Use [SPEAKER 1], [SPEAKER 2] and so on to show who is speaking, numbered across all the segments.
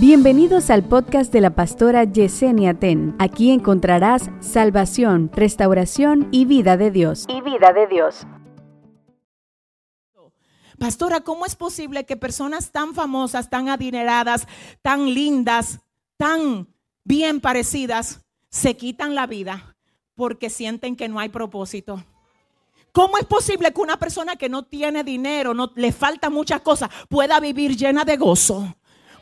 [SPEAKER 1] Bienvenidos al podcast de la pastora Yesenia Ten. Aquí encontrarás salvación, restauración y vida de Dios.
[SPEAKER 2] y vida de Dios.
[SPEAKER 3] Pastora, ¿cómo es posible que personas tan famosas, tan adineradas, tan lindas, tan bien parecidas, se quitan la vida porque sienten que no hay propósito? ¿Cómo es posible que una persona que no tiene dinero, no le falta muchas cosas, pueda vivir llena de gozo?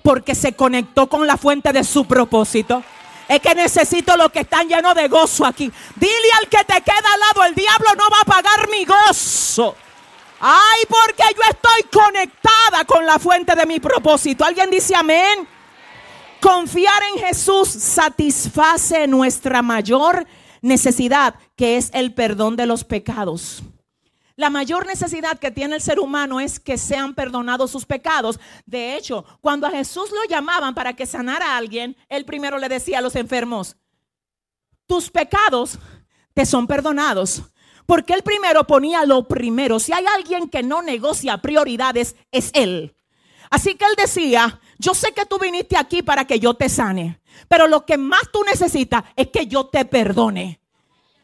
[SPEAKER 3] Porque se conectó con la fuente de su propósito. Es que necesito los que están llenos de gozo aquí. Dile al que te queda al lado, el diablo no va a pagar mi gozo. Ay, porque yo estoy conectada con la fuente de mi propósito. ¿Alguien dice amén? Confiar en Jesús satisface nuestra mayor necesidad, que es el perdón de los pecados. La mayor necesidad que tiene el ser humano es que sean perdonados sus pecados. De hecho, cuando a Jesús lo llamaban para que sanara a alguien, él primero le decía a los enfermos, tus pecados te son perdonados. Porque él primero ponía lo primero. Si hay alguien que no negocia prioridades, es él. Así que él decía, yo sé que tú viniste aquí para que yo te sane, pero lo que más tú necesitas es que yo te perdone.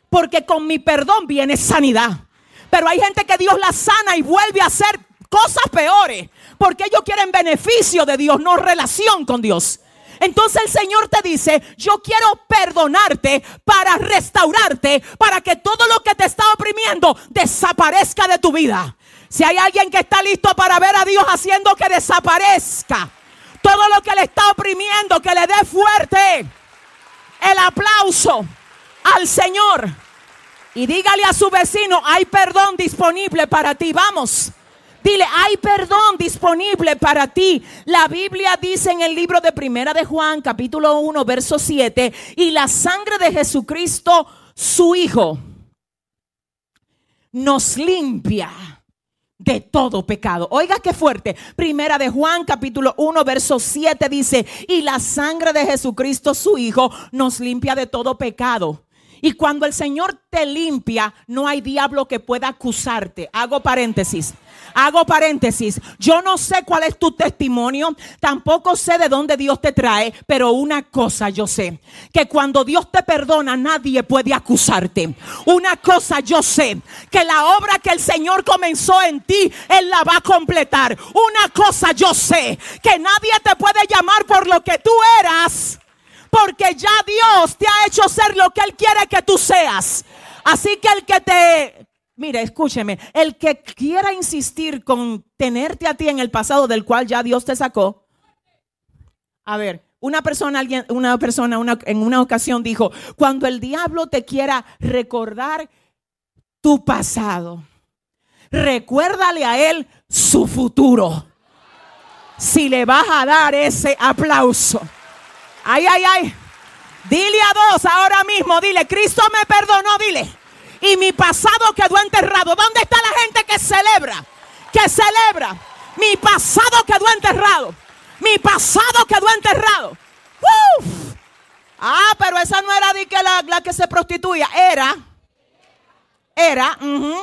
[SPEAKER 3] Porque con mi perdón viene sanidad. Pero hay gente que Dios la sana y vuelve a hacer cosas peores. Porque ellos quieren beneficio de Dios, no relación con Dios. Entonces el Señor te dice, yo quiero perdonarte para restaurarte, para que todo lo que te está oprimiendo desaparezca de tu vida. Si hay alguien que está listo para ver a Dios haciendo que desaparezca todo lo que le está oprimiendo, que le dé fuerte el aplauso al Señor. Y dígale a su vecino, hay perdón disponible para ti. Vamos. Dile, hay perdón disponible para ti. La Biblia dice en el libro de Primera de Juan, capítulo 1, verso 7, y la sangre de Jesucristo, su Hijo, nos limpia de todo pecado. Oiga qué fuerte. Primera de Juan capítulo 1 verso 7 dice, y la sangre de Jesucristo su Hijo nos limpia de todo pecado. Y cuando el Señor te limpia, no hay diablo que pueda acusarte. Hago paréntesis. Hago paréntesis. Yo no sé cuál es tu testimonio, tampoco sé de dónde Dios te trae, pero una cosa yo sé, que cuando Dios te perdona nadie puede acusarte. Una cosa yo sé, que la obra que el Señor comenzó en ti, Él la va a completar. Una cosa yo sé, que nadie te puede llamar por lo que tú eras. Porque ya Dios te ha hecho ser lo que Él quiere que tú seas. Así que el que te, mire, escúcheme, el que quiera insistir con tenerte a ti en el pasado del cual ya Dios te sacó. A ver, una persona, alguien, una persona una- en una ocasión dijo, cuando el diablo te quiera recordar tu pasado, recuérdale a él su futuro. Si le vas a dar ese aplauso. Ay, ay, ay. Dile a dos ahora mismo, dile, Cristo me perdonó, dile. Y mi pasado quedó enterrado. ¿Dónde está la gente que celebra? Que celebra. Mi pasado quedó enterrado. Mi pasado quedó enterrado. ¡Uf! Ah, pero esa no era de que la, que se prostituía. Era. Era,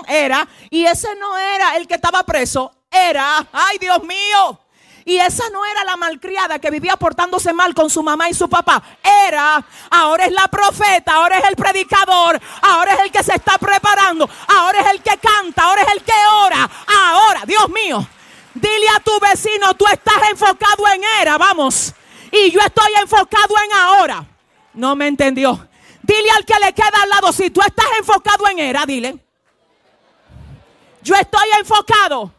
[SPEAKER 3] era. Y ese no era el que estaba preso. Era. Ay, Dios mío. Y esa no era la malcriada que vivía portándose mal con su mamá y su papá. Era, ahora es la profeta, ahora es el predicador, ahora es el que se está preparando, ahora es el que canta, ahora es el que ora. Ahora, Dios mío, dile a tu vecino, tú estás enfocado en era, vamos. Y yo estoy enfocado en ahora. No me entendió. Dile al que le queda al lado, si tú estás enfocado en era, dile. Yo estoy enfocado.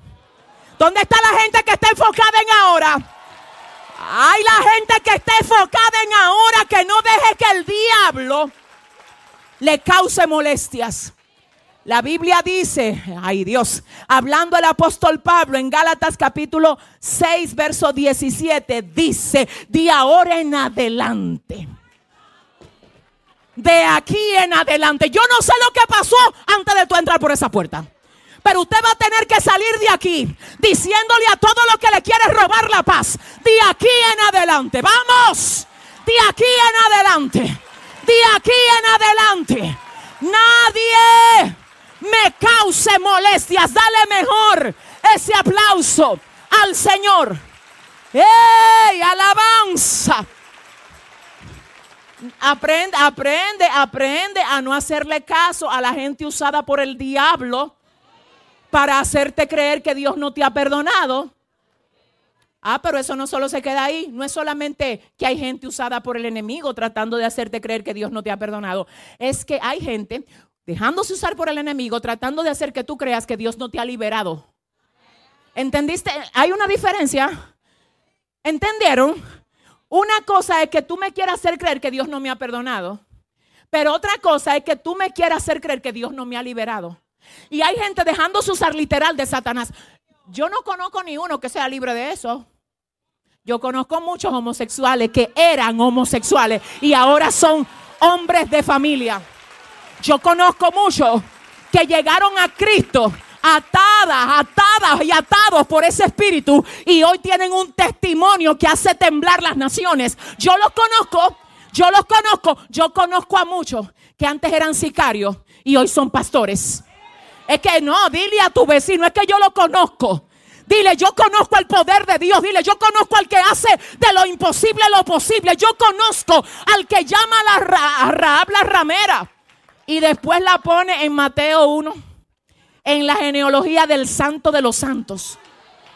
[SPEAKER 3] ¿Dónde está la gente que está enfocada en ahora? Hay la gente que está enfocada en ahora que no deje que el diablo le cause molestias. La Biblia dice, ay Dios, hablando el apóstol Pablo en Gálatas capítulo 6, verso 17, dice, de ahora en adelante. De aquí en adelante. Yo no sé lo que pasó antes de tú entrar por esa puerta. Pero usted va a tener que salir de aquí diciéndole a todo lo que le quiere robar la paz. De aquí en adelante. Vamos. De aquí en adelante. De aquí en adelante. Nadie me cause molestias. Dale mejor ese aplauso al Señor. ¡Ey! ¡Alabanza! Aprende, aprende, aprende a no hacerle caso a la gente usada por el diablo para hacerte creer que Dios no te ha perdonado. Ah, pero eso no solo se queda ahí. No es solamente que hay gente usada por el enemigo tratando de hacerte creer que Dios no te ha perdonado. Es que hay gente dejándose usar por el enemigo tratando de hacer que tú creas que Dios no te ha liberado. ¿Entendiste? Hay una diferencia. ¿Entendieron? Una cosa es que tú me quieras hacer creer que Dios no me ha perdonado. Pero otra cosa es que tú me quieras hacer creer que Dios no me ha liberado. Y hay gente dejándose usar literal de Satanás. Yo no conozco ni uno que sea libre de eso. Yo conozco muchos homosexuales que eran homosexuales y ahora son hombres de familia. Yo conozco muchos que llegaron a Cristo atadas, atadas y atados por ese espíritu y hoy tienen un testimonio que hace temblar las naciones. Yo los conozco, yo los conozco, yo conozco a muchos que antes eran sicarios y hoy son pastores. Es que no, dile a tu vecino, es que yo lo conozco. Dile, yo conozco el poder de Dios. Dile, yo conozco al que hace de lo imposible lo posible. Yo conozco al que llama a la ra la ramera. Y después la pone en Mateo 1, en la genealogía del santo de los santos.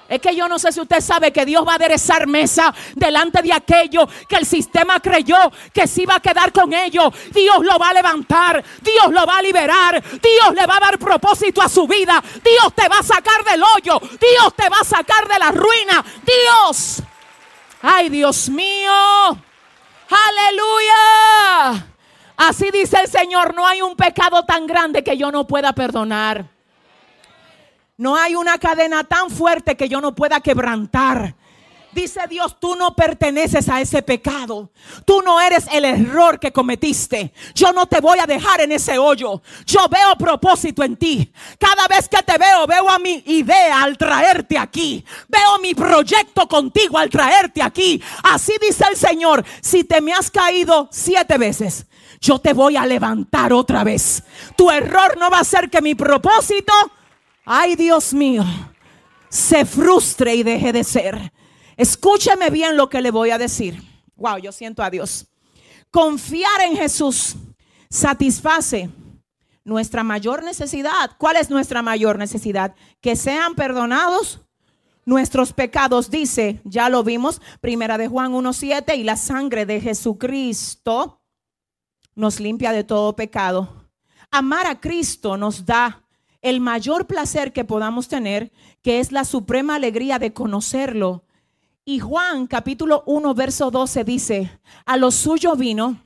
[SPEAKER 3] Es que yo no sé si usted sabe que Dios va a aderezar mesa delante de aquello que el sistema creyó que se iba a quedar con ellos. Dios lo va a levantar, Dios lo va a liberar, Dios le va a dar propósito a su vida, Dios te va a sacar del hoyo, Dios te va a sacar de la ruina, Dios. Ay, Dios mío. Aleluya. Así dice el Señor, no hay un pecado tan grande que yo no pueda perdonar. No hay una cadena tan fuerte que yo no pueda quebrantar. Dice Dios, tú no perteneces a ese pecado. Tú no eres el error que cometiste. Yo no te voy a dejar en ese hoyo. Yo veo propósito en ti. Cada vez que te veo, veo a mi idea al traerte aquí. Veo mi proyecto contigo al traerte aquí. Así dice el Señor, si te me has caído siete veces, yo te voy a levantar otra vez. Tu error no va a ser que mi propósito ay Dios mío, se frustre y deje de ser. Escúcheme bien lo que le voy a decir. Wow, yo siento a Dios. Confiar en Jesús satisface nuestra mayor necesidad. ¿Cuál es nuestra mayor necesidad? Que sean perdonados nuestros pecados. Dice, ya lo vimos, primera de Juan 1.7, y la sangre de Jesucristo nos limpia de todo pecado. Amar a Cristo nos da el mayor placer que podamos tener, que es la suprema alegría de conocerlo. Y Juan capítulo 1, verso 12 dice, a los suyos vino,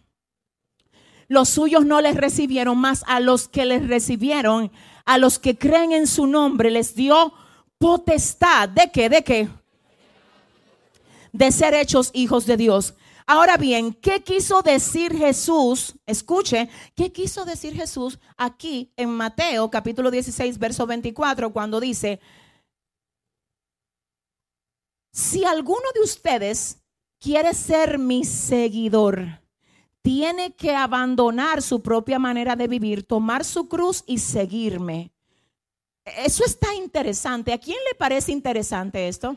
[SPEAKER 3] los suyos no les recibieron más, a los que les recibieron, a los que creen en su nombre, les dio potestad. ¿De qué? ¿De qué? De ser hechos hijos de Dios. Ahora bien, ¿qué quiso decir Jesús? Escuche, ¿qué quiso decir Jesús aquí en Mateo capítulo 16, verso 24, cuando dice, si alguno de ustedes quiere ser mi seguidor, tiene que abandonar su propia manera de vivir, tomar su cruz y seguirme. Eso está interesante. ¿A quién le parece interesante esto?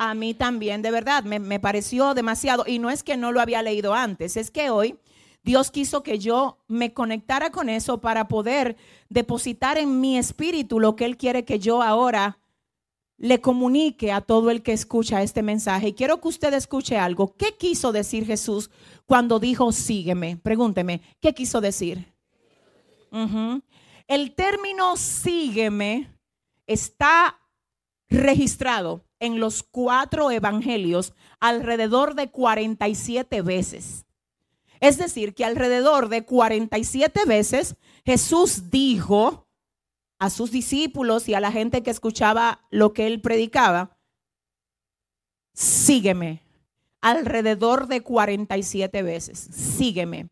[SPEAKER 3] A mí también, de verdad, me, pareció demasiado. Y no es que no lo había leído antes, es que hoy Dios quiso que yo me conectara con eso para poder depositar en mi espíritu lo que Él quiere que yo ahora le comunique a todo el que escucha este mensaje. Y quiero que usted escuche algo. ¿Qué quiso decir Jesús cuando dijo sígueme? Pregúnteme, ¿qué quiso decir? El término sígueme está registrado en los cuatro evangelios alrededor de 47 veces. Es decir, que alrededor de 47 veces Jesús dijo a sus discípulos y a la gente que escuchaba lo que él predicaba, sígueme. Alrededor de 47 veces, sígueme.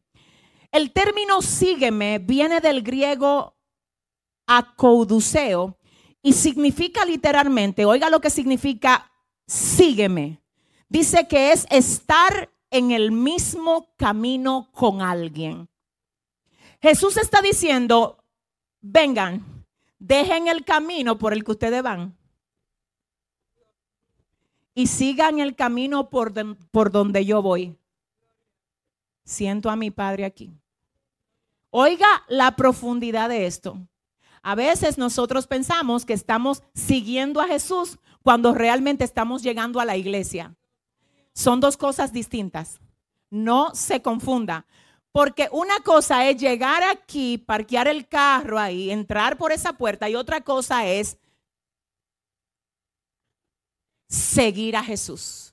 [SPEAKER 3] El término sígueme viene del griego acouduceo, y significa literalmente, oiga lo que significa, sígueme. Dice que es estar en el mismo camino con alguien. Jesús está diciendo, vengan, dejen el camino por el que ustedes van y sigan el camino por, por donde yo voy. Siento a mi Padre aquí. Oiga la profundidad de esto. A veces nosotros pensamos que estamos siguiendo a Jesús cuando realmente estamos llegando a la iglesia. Son dos cosas distintas. No se confunda. Porque una cosa es llegar aquí, parquear el carro ahí, entrar por esa puerta y otra cosa es seguir a Jesús.